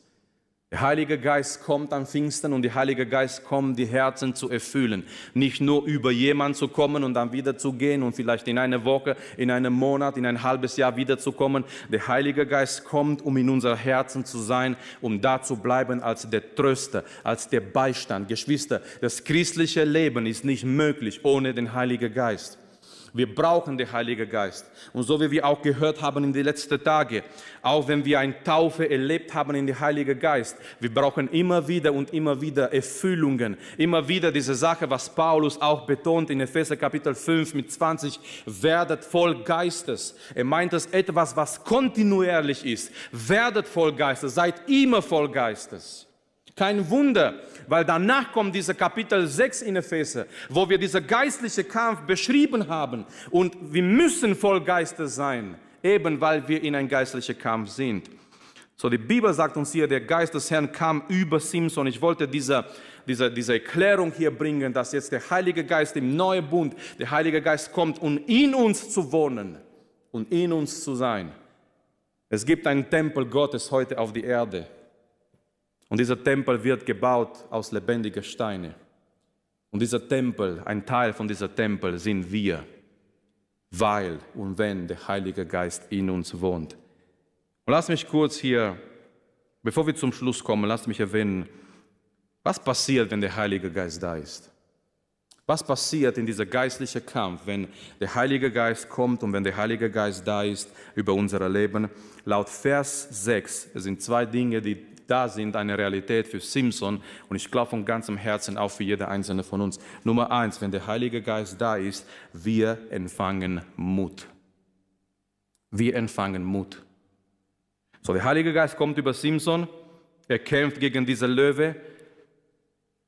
Der Heilige Geist kommt am Pfingsten und der Heilige Geist kommt, die Herzen zu erfüllen. Nicht nur über jemanden zu kommen und dann wieder zu gehen und vielleicht in einer Woche, in einem Monat, in ein halbes Jahr wiederzukommen. Der Heilige Geist kommt, um in unser Herzen zu sein, um da zu bleiben als der Tröster, als der Beistand. Geschwister, das christliche Leben ist nicht möglich ohne den Heiligen Geist. Wir brauchen den Heiligen Geist. Und so wie wir auch gehört haben in den letzten Tagen, auch wenn wir eine Taufe erlebt haben in den Heiligen Geist, wir brauchen immer wieder und immer wieder Erfüllungen. Immer wieder diese Sache, was Paulus auch betont in Epheser Kapitel 5 mit 20, werdet voll Geistes. Er meint es etwas, was kontinuierlich ist. Werdet voll Geistes, seid immer voll Geistes. Kein Wunder, weil danach kommt dieser Kapitel 6 in Epheser, wo wir diesen geistlichen Kampf beschrieben haben. Und wir müssen voll Geistes sein, eben weil wir in einem geistlichen Kampf sind. So, die Bibel sagt uns hier, der Geist des Herrn kam über Simson. Ich wollte diese, diese, diese Erklärung hier bringen, dass jetzt der Heilige Geist im neuen Bund, der Heilige Geist kommt, um in uns zu wohnen und in uns zu sein. Es gibt einen Tempel Gottes heute auf die Erde. Und dieser Tempel wird gebaut aus lebendigen Steinen. Und dieser Tempel, ein Teil von dieser Tempel sind wir, weil und wenn der Heilige Geist in uns wohnt. Und lass mich kurz hier, bevor wir zum Schluss kommen, lass mich erwähnen, was passiert, wenn der Heilige Geist da ist. Was passiert in dieser geistlichen Kampf, wenn der Heilige Geist kommt und wenn der Heilige Geist da ist über unser Leben? Laut Vers 6 es sind zwei Dinge, die da sind, eine Realität für Simpson und ich glaube von ganzem Herzen auch für jeder einzelne von uns. Nummer eins, wenn der Heilige Geist da ist, wir empfangen Mut. Wir empfangen Mut. So, der Heilige Geist kommt über Simpson, er kämpft gegen diese Löwe,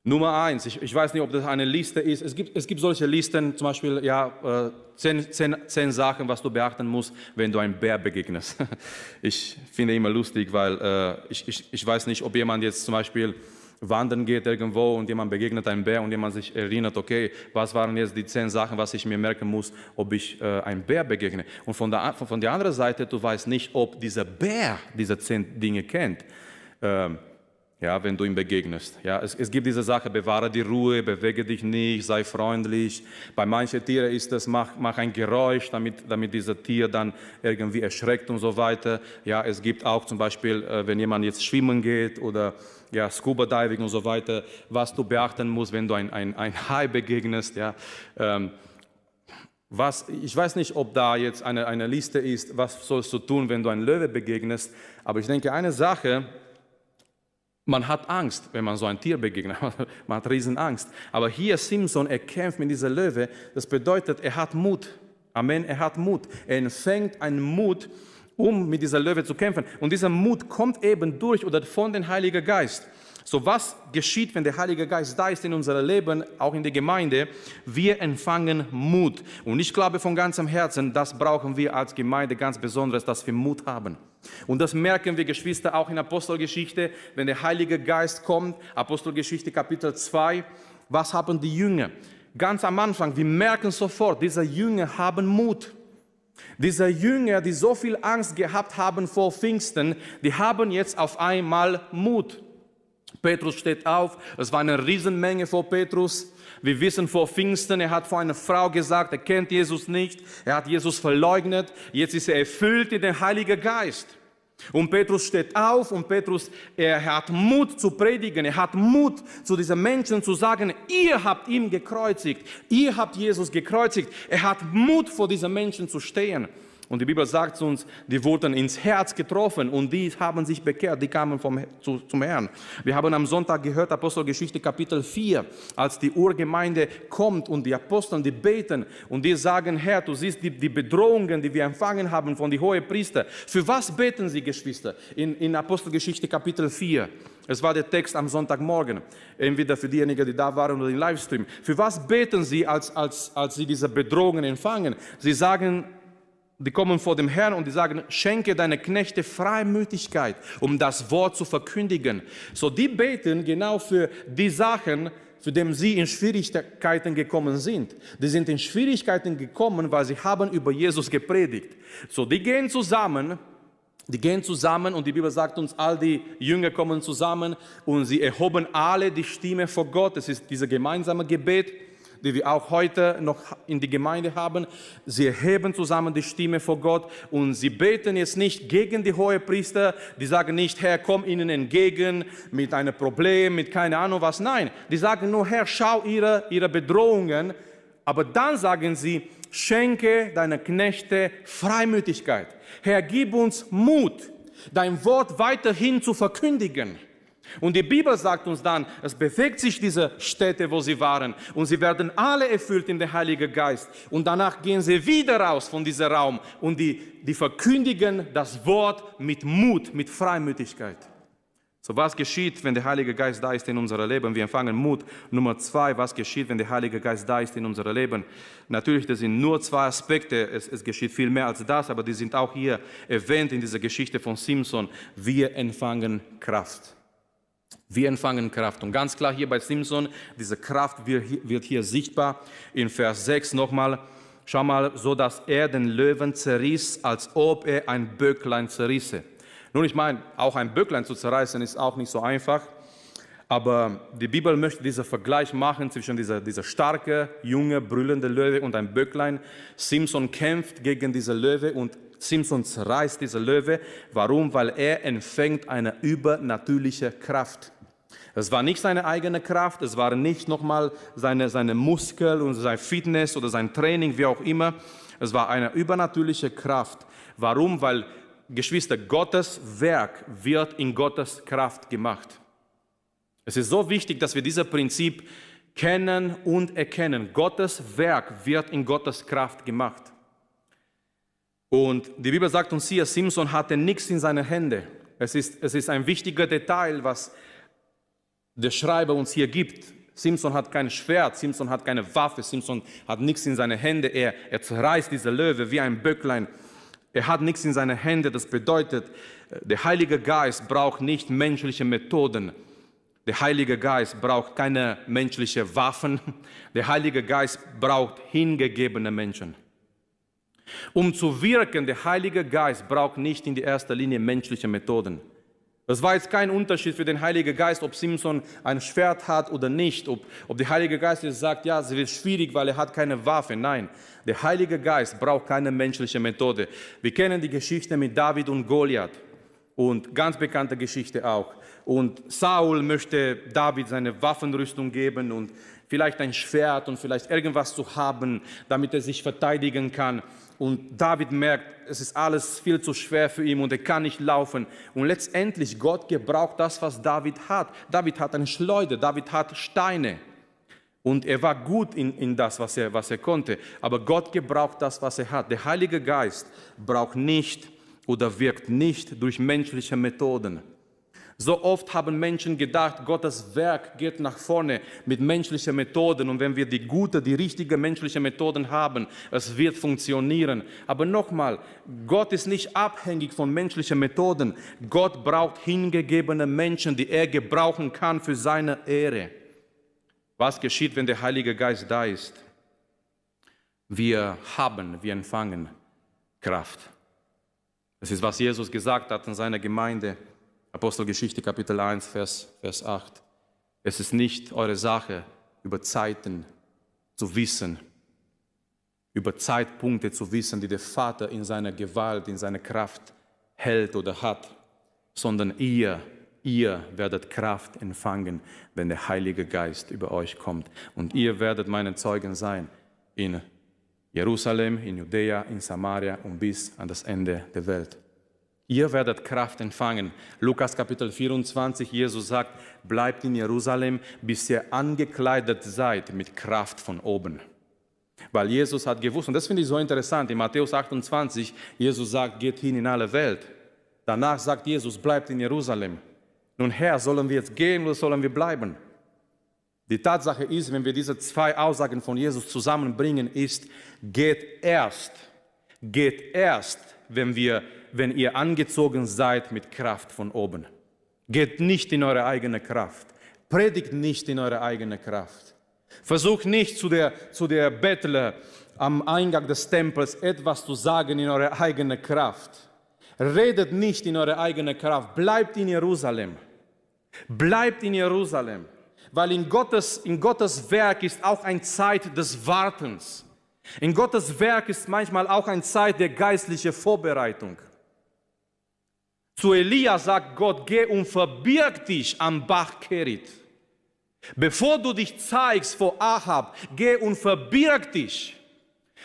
Nummer eins, ich, ich, weiß nicht, ob das eine Liste ist. Es gibt, es gibt solche Listen, zum Beispiel ja, äh, zehn, zehn, zehn Sachen, was du beachten musst, wenn du einem Bär begegnest. Ich finde immer lustig, weil äh, ich, ich, ich weiß nicht, ob jemand jetzt zum Beispiel wandern geht irgendwo und jemand begegnet einem Bär und jemand sich erinnert, okay, was waren jetzt die zehn Sachen, was ich mir merken muss, ob ich äh, einem Bär begegne. Und von der, von der anderen Seite, du weißt nicht, ob dieser Bär diese zehn Dinge kennt. Ähm, ja, wenn du ihm begegnest. Ja, es, es gibt diese Sache, bewahre die Ruhe, bewege dich nicht, sei freundlich. Bei manchen Tieren ist es, mach, mach ein Geräusch, damit, damit dieses Tier dann irgendwie erschreckt und so weiter. Ja, es gibt auch zum Beispiel, äh, wenn jemand jetzt schwimmen geht oder ja, Scuba Diving und so weiter, was du beachten musst, wenn du ein, ein, ein Hai begegnest. Ja, ähm, was, ich weiß nicht, ob da jetzt eine, eine Liste ist, was sollst du tun, wenn du ein Löwe begegnest, aber ich denke, eine Sache, man hat Angst, wenn man so ein Tier begegnet. Man hat Riesenangst. Aber hier Simpson, er kämpft mit dieser Löwe. Das bedeutet, er hat Mut. Amen, er hat Mut. Er empfängt einen Mut, um mit dieser Löwe zu kämpfen. Und dieser Mut kommt eben durch oder von dem Heiligen Geist. So was geschieht, wenn der Heilige Geist da ist in unserem Leben, auch in der Gemeinde? Wir empfangen Mut. Und ich glaube von ganzem Herzen, das brauchen wir als Gemeinde ganz besonders, dass wir Mut haben. Und das merken wir, Geschwister, auch in Apostelgeschichte, wenn der Heilige Geist kommt, Apostelgeschichte Kapitel 2, was haben die Jünger? Ganz am Anfang, wir merken sofort, diese Jünger haben Mut. Diese Jünger, die so viel Angst gehabt haben vor Pfingsten, die haben jetzt auf einmal Mut. Petrus steht auf, es war eine Riesenmenge vor Petrus. Wir wissen vor Pfingsten, er hat vor einer Frau gesagt, er kennt Jesus nicht, er hat Jesus verleugnet, jetzt ist er erfüllt in den Heiligen Geist. Und Petrus steht auf und Petrus, er hat Mut zu predigen, er hat Mut zu diesen Menschen zu sagen, ihr habt ihn gekreuzigt, ihr habt Jesus gekreuzigt. Er hat Mut vor diesen Menschen zu stehen. Und die Bibel sagt uns, die wurden ins Herz getroffen und die haben sich bekehrt, die kamen vom, zu, zum Herrn. Wir haben am Sonntag gehört, Apostelgeschichte Kapitel 4, als die Urgemeinde kommt und die Apostel, die beten und die sagen, Herr, du siehst die, die Bedrohungen, die wir empfangen haben von den hohen Priester. Für was beten sie, Geschwister? In, in Apostelgeschichte Kapitel 4. Es war der Text am Sonntagmorgen, entweder für diejenigen, die da waren oder im Livestream. Für was beten sie, als, als, als sie diese Bedrohungen empfangen? Sie sagen, die kommen vor dem Herrn und die sagen, schenke deine Knechte Freimütigkeit, um das Wort zu verkündigen. So, die beten genau für die Sachen, für die sie in Schwierigkeiten gekommen sind. Die sind in Schwierigkeiten gekommen, weil sie haben über Jesus gepredigt. So, die gehen zusammen, die gehen zusammen und die Bibel sagt uns, all die Jünger kommen zusammen und sie erhoben alle die Stimme vor Gott. Das ist dieses gemeinsame Gebet die wir auch heute noch in die Gemeinde haben. Sie erheben zusammen die Stimme vor Gott und sie beten jetzt nicht gegen die hohen Priester. Die sagen nicht, Herr, komm ihnen entgegen mit einem Problem, mit keine Ahnung was. Nein, die sagen nur, Herr, schau ihre, ihre Bedrohungen. Aber dann sagen sie, schenke deine Knechte Freimütigkeit. Herr, gib uns Mut, dein Wort weiterhin zu verkündigen. Und die Bibel sagt uns dann, es bewegt sich diese Städte, wo sie waren, und sie werden alle erfüllt in den Heiligen Geist. Und danach gehen sie wieder raus von diesem Raum und die, die verkündigen das Wort mit Mut, mit Freimütigkeit. So, was geschieht, wenn der Heilige Geist da ist in unserem Leben? Wir empfangen Mut. Nummer zwei, was geschieht, wenn der Heilige Geist da ist in unserem Leben? Natürlich, das sind nur zwei Aspekte. Es, es geschieht viel mehr als das, aber die sind auch hier erwähnt in dieser Geschichte von Simpson. Wir empfangen Kraft. Wir empfangen Kraft. Und ganz klar hier bei Simson, diese Kraft wird hier sichtbar. In Vers 6 nochmal, schau mal, so dass er den Löwen zerriss, als ob er ein Böcklein zerrisse. Nun, ich meine, auch ein Böcklein zu zerreißen ist auch nicht so einfach. Aber die Bibel möchte diesen Vergleich machen zwischen dieser, dieser starke, junge, brüllende Löwe und ein Böcklein. Simson kämpft gegen diese Löwe und Simson zerreißt diese Löwe. Warum? Weil er empfängt eine übernatürliche Kraft. Es war nicht seine eigene Kraft, es war nicht nochmal seine, seine Muskel und sein Fitness oder sein Training, wie auch immer. Es war eine übernatürliche Kraft. Warum? Weil, Geschwister, Gottes Werk wird in Gottes Kraft gemacht. Es ist so wichtig, dass wir dieses Prinzip kennen und erkennen. Gottes Werk wird in Gottes Kraft gemacht. Und die Bibel sagt uns hier, Simson hatte nichts in seinen Händen. Es ist, es ist ein wichtiger Detail, was der Schreiber uns hier gibt. Simson hat kein Schwert, Simson hat keine Waffe, Simson hat nichts in seine Hände. Er, er zerreißt diese Löwe wie ein Böcklein. Er hat nichts in seine Hände. Das bedeutet, der Heilige Geist braucht nicht menschliche Methoden. Der Heilige Geist braucht keine menschlichen Waffen. Der Heilige Geist braucht hingegebene Menschen. Um zu wirken, der Heilige Geist braucht nicht in erster Linie menschliche Methoden. Das war jetzt kein Unterschied für den Heiligen Geist, ob Simson ein Schwert hat oder nicht, ob, ob der Heilige Geist jetzt sagt, ja, es wird schwierig, weil er hat keine Waffe. Nein, der Heilige Geist braucht keine menschliche Methode. Wir kennen die Geschichte mit David und Goliath und ganz bekannte Geschichte auch. Und Saul möchte David seine Waffenrüstung geben und vielleicht ein Schwert und vielleicht irgendwas zu haben, damit er sich verteidigen kann. Und David merkt, es ist alles viel zu schwer für ihn und er kann nicht laufen. Und letztendlich, Gott gebraucht das, was David hat. David hat eine Schleuder, David hat Steine. Und er war gut in, in das, was er, was er konnte. Aber Gott gebraucht das, was er hat. Der Heilige Geist braucht nicht oder wirkt nicht durch menschliche Methoden. So oft haben Menschen gedacht, Gottes Werk geht nach vorne mit menschlichen Methoden und wenn wir die gute, die richtige menschliche Methoden haben, es wird funktionieren. Aber nochmal, Gott ist nicht abhängig von menschlichen Methoden. Gott braucht hingegebene Menschen, die er gebrauchen kann für seine Ehre. Was geschieht, wenn der Heilige Geist da ist? Wir haben, wir empfangen Kraft. Das ist, was Jesus gesagt hat in seiner Gemeinde. Apostelgeschichte Kapitel 1, Vers, Vers 8. Es ist nicht eure Sache, über Zeiten zu wissen, über Zeitpunkte zu wissen, die der Vater in seiner Gewalt, in seiner Kraft hält oder hat, sondern ihr, ihr werdet Kraft empfangen, wenn der Heilige Geist über euch kommt. Und ihr werdet meine Zeugen sein in Jerusalem, in Judäa, in Samaria und bis an das Ende der Welt. Ihr werdet Kraft empfangen. Lukas Kapitel 24, Jesus sagt, bleibt in Jerusalem, bis ihr angekleidet seid mit Kraft von oben. Weil Jesus hat gewusst, und das finde ich so interessant, in Matthäus 28, Jesus sagt, geht hin in alle Welt. Danach sagt Jesus, bleibt in Jerusalem. Nun Herr, sollen wir jetzt gehen oder sollen wir bleiben? Die Tatsache ist, wenn wir diese zwei Aussagen von Jesus zusammenbringen, ist, geht erst, geht erst, wenn, wir, wenn ihr angezogen seid mit Kraft von oben. Geht nicht in eure eigene Kraft. Predigt nicht in eure eigene Kraft. Versucht nicht zu der, zu der Bettler am Eingang des Tempels etwas zu sagen in eure eigene Kraft. Redet nicht in eure eigene Kraft. Bleibt in Jerusalem. Bleibt in Jerusalem. Weil in Gottes, in Gottes Werk ist auch eine Zeit des Wartens. In Gottes Werk ist manchmal auch eine Zeit der geistlichen Vorbereitung. Zu Elia sagt Gott, geh und verbirg dich am Bach Kerit. Bevor du dich zeigst vor Ahab, geh und verbirg dich.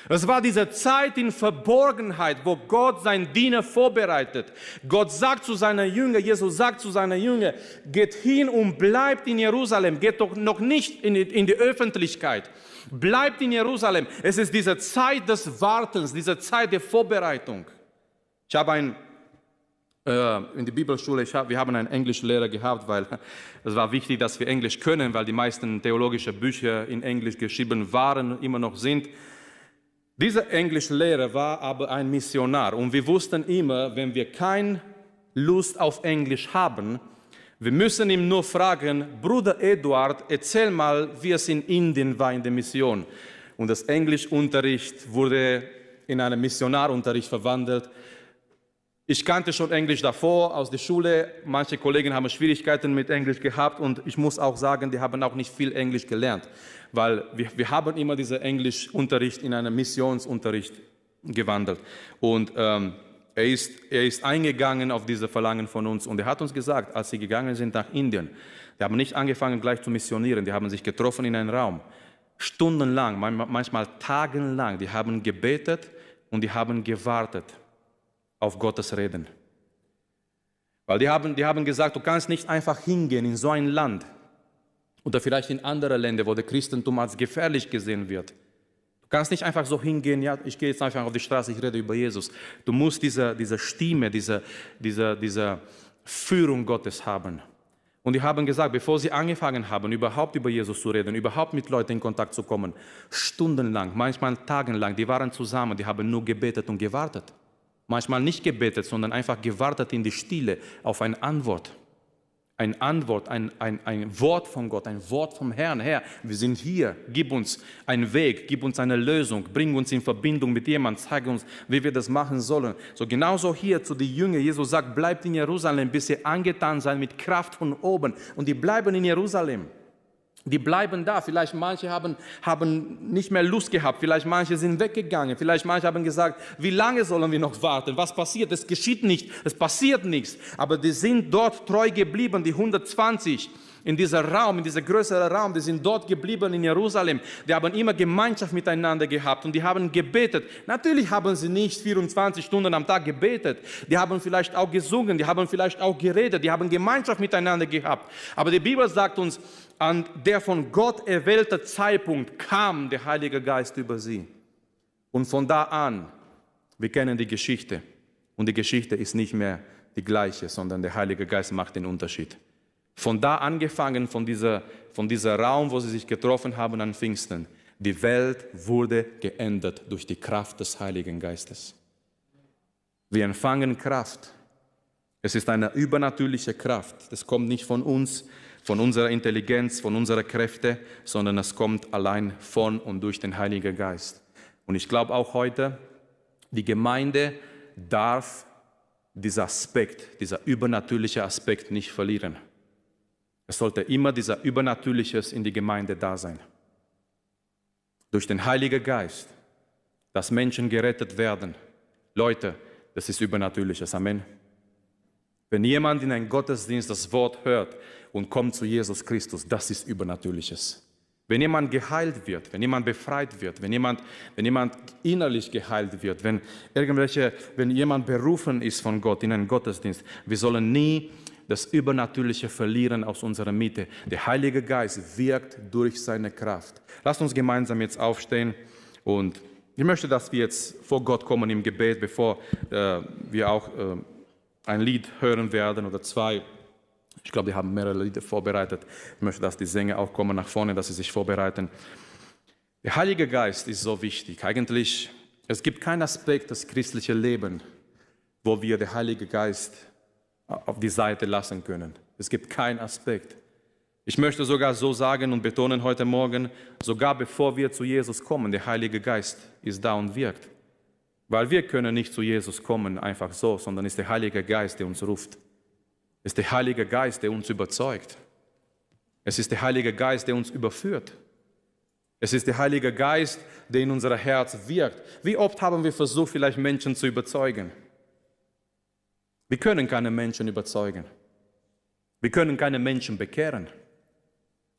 Es war diese Zeit in Verborgenheit, wo Gott sein Diener vorbereitet. Gott sagt zu seiner Jünger, Jesus sagt zu seiner Jünger, geht hin und bleibt in Jerusalem, geht doch noch nicht in die, Öffentlichkeit. Bleibt in Jerusalem. Es ist diese Zeit des Wartens, diese Zeit der Vorbereitung. Ich habe ein in der Bibelschule, hab, wir haben einen Englischlehrer gehabt, weil es war wichtig, dass wir Englisch können, weil die meisten theologischen Bücher in Englisch geschrieben waren, immer noch sind. Dieser Englischlehrer war aber ein Missionar und wir wussten immer, wenn wir keine Lust auf Englisch haben, wir müssen ihm nur fragen, Bruder Eduard, erzähl mal, wie es in Indien war in der Mission. Und das Englischunterricht wurde in einen Missionarunterricht verwandelt. Ich kannte schon Englisch davor aus der Schule. Manche Kollegen haben Schwierigkeiten mit Englisch gehabt und ich muss auch sagen, die haben auch nicht viel Englisch gelernt, weil wir, wir haben immer diesen Englischunterricht in einen Missionsunterricht gewandelt. Und ähm, er, ist, er ist eingegangen auf diese Verlangen von uns und er hat uns gesagt, als sie gegangen sind nach Indien, die haben nicht angefangen gleich zu missionieren, die haben sich getroffen in einem Raum, stundenlang, manchmal tagelang, die haben gebetet und die haben gewartet auf Gottes Reden. Weil die haben, die haben gesagt, du kannst nicht einfach hingehen in so ein Land oder vielleicht in andere Länder, wo der Christentum als gefährlich gesehen wird. Du kannst nicht einfach so hingehen, ja, ich gehe jetzt einfach auf die Straße, ich rede über Jesus. Du musst diese, diese Stimme, diese, diese, diese Führung Gottes haben. Und die haben gesagt, bevor sie angefangen haben, überhaupt über Jesus zu reden, überhaupt mit Leuten in Kontakt zu kommen, stundenlang, manchmal tagelang, die waren zusammen, die haben nur gebetet und gewartet. Manchmal nicht gebetet, sondern einfach gewartet in die Stille auf eine Antwort. Eine Antwort, ein, ein, ein Wort von Gott, ein Wort vom Herrn. Herr, wir sind hier, gib uns einen Weg, gib uns eine Lösung, bring uns in Verbindung mit jemandem, zeig uns, wie wir das machen sollen. So genauso hier zu den Jüngern, Jesus sagt, bleibt in Jerusalem, bis ihr angetan seid mit Kraft von oben. Und die bleiben in Jerusalem. Die bleiben da. Vielleicht manche haben, haben nicht mehr Lust gehabt. Vielleicht manche sind weggegangen. Vielleicht manche haben gesagt, wie lange sollen wir noch warten? Was passiert? Es geschieht nicht. Es passiert nichts. Aber die sind dort treu geblieben, die 120 in dieser Raum, in dieser größeren Raum, die sind dort geblieben in Jerusalem. Die haben immer Gemeinschaft miteinander gehabt und die haben gebetet. Natürlich haben sie nicht 24 Stunden am Tag gebetet. Die haben vielleicht auch gesungen, die haben vielleicht auch geredet, die haben Gemeinschaft miteinander gehabt. Aber die Bibel sagt uns, an der von Gott erwählte Zeitpunkt kam der Heilige Geist über sie. Und von da an, wir kennen die Geschichte. Und die Geschichte ist nicht mehr die gleiche, sondern der Heilige Geist macht den Unterschied. Von da angefangen, von dieser, von dieser Raum, wo sie sich getroffen haben an Pfingsten, die Welt wurde geändert durch die Kraft des Heiligen Geistes. Wir empfangen Kraft. Es ist eine übernatürliche Kraft. Das kommt nicht von uns, von unserer Intelligenz, von unserer Kräfte, sondern es kommt allein von und durch den Heiligen Geist. Und ich glaube auch heute, die Gemeinde darf diesen Aspekt, dieser übernatürliche Aspekt nicht verlieren. Es sollte immer dieser Übernatürliches in die Gemeinde da sein. Durch den Heiligen Geist, dass Menschen gerettet werden. Leute, das ist Übernatürliches. Amen. Wenn jemand in einen Gottesdienst das Wort hört und kommt zu Jesus Christus, das ist Übernatürliches. Wenn jemand geheilt wird, wenn jemand befreit wird, wenn jemand, wenn jemand innerlich geheilt wird, wenn irgendwelche, wenn jemand berufen ist von Gott in einen Gottesdienst, wir sollen nie das Übernatürliche verlieren aus unserer Mitte. Der Heilige Geist wirkt durch seine Kraft. Lasst uns gemeinsam jetzt aufstehen und ich möchte, dass wir jetzt vor Gott kommen im Gebet, bevor äh, wir auch äh, ein Lied hören werden oder zwei. Ich glaube, die haben mehrere Lieder vorbereitet. Ich möchte, dass die Sänger auch kommen nach vorne, dass sie sich vorbereiten. Der Heilige Geist ist so wichtig. Eigentlich, es gibt keinen Aspekt des christlichen Lebens, wo wir den Heiligen Geist auf die Seite lassen können. Es gibt keinen Aspekt. Ich möchte sogar so sagen und betonen heute Morgen, sogar bevor wir zu Jesus kommen, der Heilige Geist ist da und wirkt. Weil wir können nicht zu Jesus kommen einfach so, sondern es ist der Heilige Geist, der uns ruft. Es ist der Heilige Geist, der uns überzeugt. Es ist der Heilige Geist, der uns überführt. Es ist der Heilige Geist, der in unser Herz wirkt. Wie oft haben wir versucht, vielleicht Menschen zu überzeugen? Wir können keine Menschen überzeugen. Wir können keine Menschen bekehren.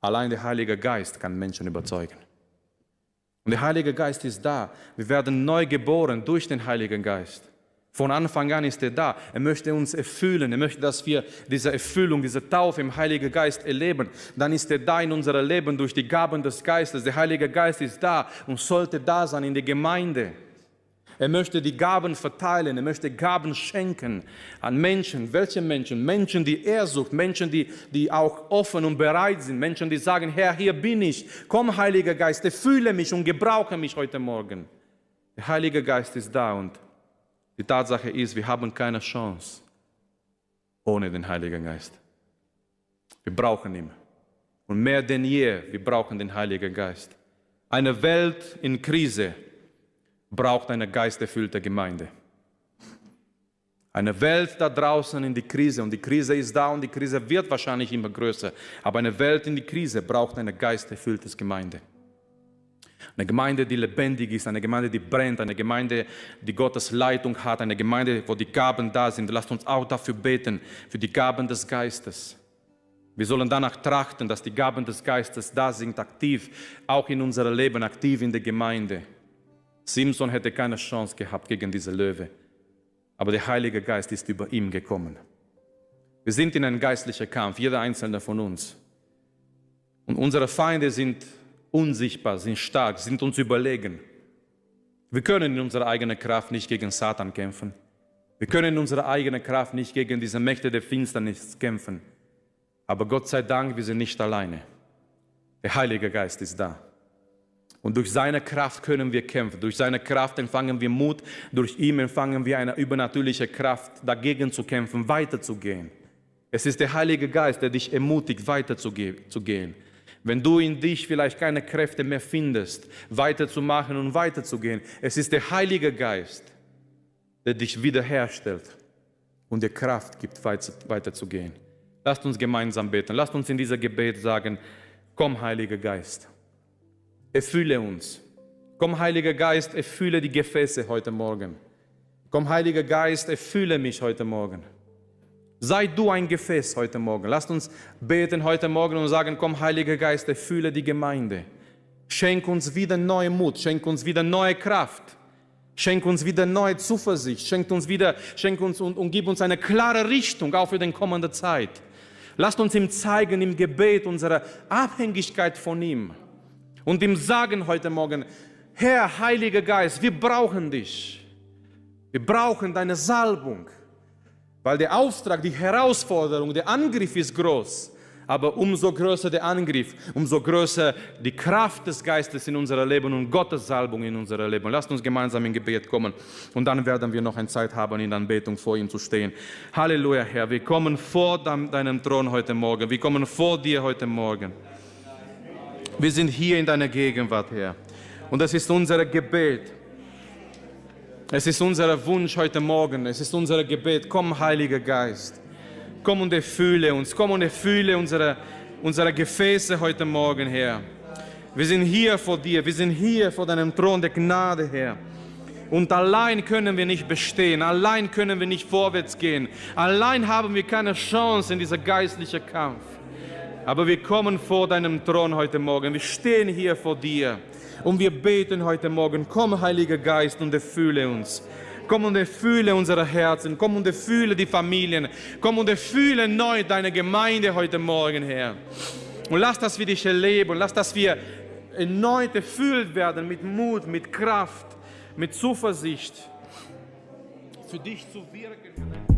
Allein der Heilige Geist kann Menschen überzeugen. Und der Heilige Geist ist da. Wir werden neu geboren durch den Heiligen Geist. Von Anfang an ist er da. Er möchte uns erfüllen. Er möchte, dass wir diese Erfüllung, diese Taufe im Heiligen Geist erleben. Dann ist er da in unserem Leben durch die Gaben des Geistes. Der Heilige Geist ist da und sollte da sein in der Gemeinde. Er möchte die Gaben verteilen, er möchte Gaben schenken an Menschen. Welche Menschen? Menschen, die er sucht, Menschen, die, die auch offen und bereit sind, Menschen, die sagen, Herr, hier bin ich. Komm, Heiliger Geist, erfülle mich und gebrauche mich heute Morgen. Der Heilige Geist ist da und die Tatsache ist, wir haben keine Chance ohne den Heiligen Geist. Wir brauchen ihn. Und mehr denn je, wir brauchen den Heiligen Geist. Eine Welt in Krise braucht eine geisterfüllte Gemeinde. Eine Welt da draußen in die Krise und die Krise ist da und die Krise wird wahrscheinlich immer größer. Aber eine Welt in die Krise braucht eine geisterfüllte Gemeinde. Eine Gemeinde, die lebendig ist, eine Gemeinde, die brennt, eine Gemeinde, die Gottes Leitung hat, eine Gemeinde, wo die Gaben da sind. Lasst uns auch dafür beten, für die Gaben des Geistes. Wir sollen danach trachten, dass die Gaben des Geistes da sind, aktiv, auch in unserem Leben, aktiv in der Gemeinde. Simson hätte keine Chance gehabt gegen diese Löwe, aber der Heilige Geist ist über ihm gekommen. Wir sind in einem geistlichen Kampf, jeder einzelne von uns. Und unsere Feinde sind unsichtbar, sind stark, sind uns überlegen. Wir können in unserer eigenen Kraft nicht gegen Satan kämpfen. Wir können in unserer eigenen Kraft nicht gegen diese Mächte der Finsternis kämpfen. Aber Gott sei Dank, wir sind nicht alleine. Der Heilige Geist ist da. Und durch seine Kraft können wir kämpfen. Durch seine Kraft empfangen wir Mut. Durch ihn empfangen wir eine übernatürliche Kraft, dagegen zu kämpfen, weiterzugehen. Es ist der Heilige Geist, der dich ermutigt, weiterzugehen. Wenn du in dich vielleicht keine Kräfte mehr findest, weiterzumachen und weiterzugehen, es ist der Heilige Geist, der dich wiederherstellt und dir Kraft gibt, weiterzugehen. Lasst uns gemeinsam beten. Lasst uns in dieser Gebet sagen, komm, Heiliger Geist erfülle uns. Komm, Heiliger Geist, erfülle die Gefäße heute Morgen. Komm, Heiliger Geist, erfülle mich heute Morgen. Sei du ein Gefäß heute Morgen. Lasst uns beten heute Morgen und sagen, komm, Heiliger Geist, erfülle die Gemeinde. Schenk uns wieder neue Mut, schenk uns wieder neue Kraft. Schenk uns wieder neue Zuversicht, schenk uns wieder, schenk uns und, und gib uns eine klare Richtung auch für die kommende Zeit. Lasst uns ihm zeigen im Gebet unsere Abhängigkeit von ihm und ihm sagen heute Morgen, Herr, Heiliger Geist, wir brauchen dich. Wir brauchen deine Salbung, weil der Auftrag, die Herausforderung, der Angriff ist groß. Aber umso größer der Angriff, umso größer die Kraft des Geistes in unserem Leben und Gottes Salbung in unserem Leben. Lasst uns gemeinsam in Gebet kommen und dann werden wir noch eine Zeit haben, in Anbetung vor ihm zu stehen. Halleluja, Herr. Wir kommen vor deinem Thron heute Morgen. Wir kommen vor dir heute Morgen. Wir sind hier in deiner Gegenwart, Herr. Und das ist unser Gebet. Es ist unser Wunsch heute Morgen. Es ist unser Gebet. Komm, Heiliger Geist. Komm und erfülle uns. Komm und erfülle unsere, unsere Gefäße heute Morgen, Herr. Wir sind hier vor dir. Wir sind hier vor deinem Thron der Gnade, Herr. Und allein können wir nicht bestehen. Allein können wir nicht vorwärts gehen. Allein haben wir keine Chance in dieser geistlichen Kampf. Aber wir kommen vor deinem Thron heute Morgen. Wir stehen hier vor dir und wir beten heute Morgen. Komm, Heiliger Geist, und erfülle uns. Komm und erfülle unsere Herzen. Komm und erfülle die Familien. Komm und erfülle neu deine Gemeinde heute Morgen, Herr. Und lass, dass wir dich erleben. Lass, dass wir erneut erfüllt werden mit Mut, mit Kraft, mit Zuversicht. Für dich zu wirken.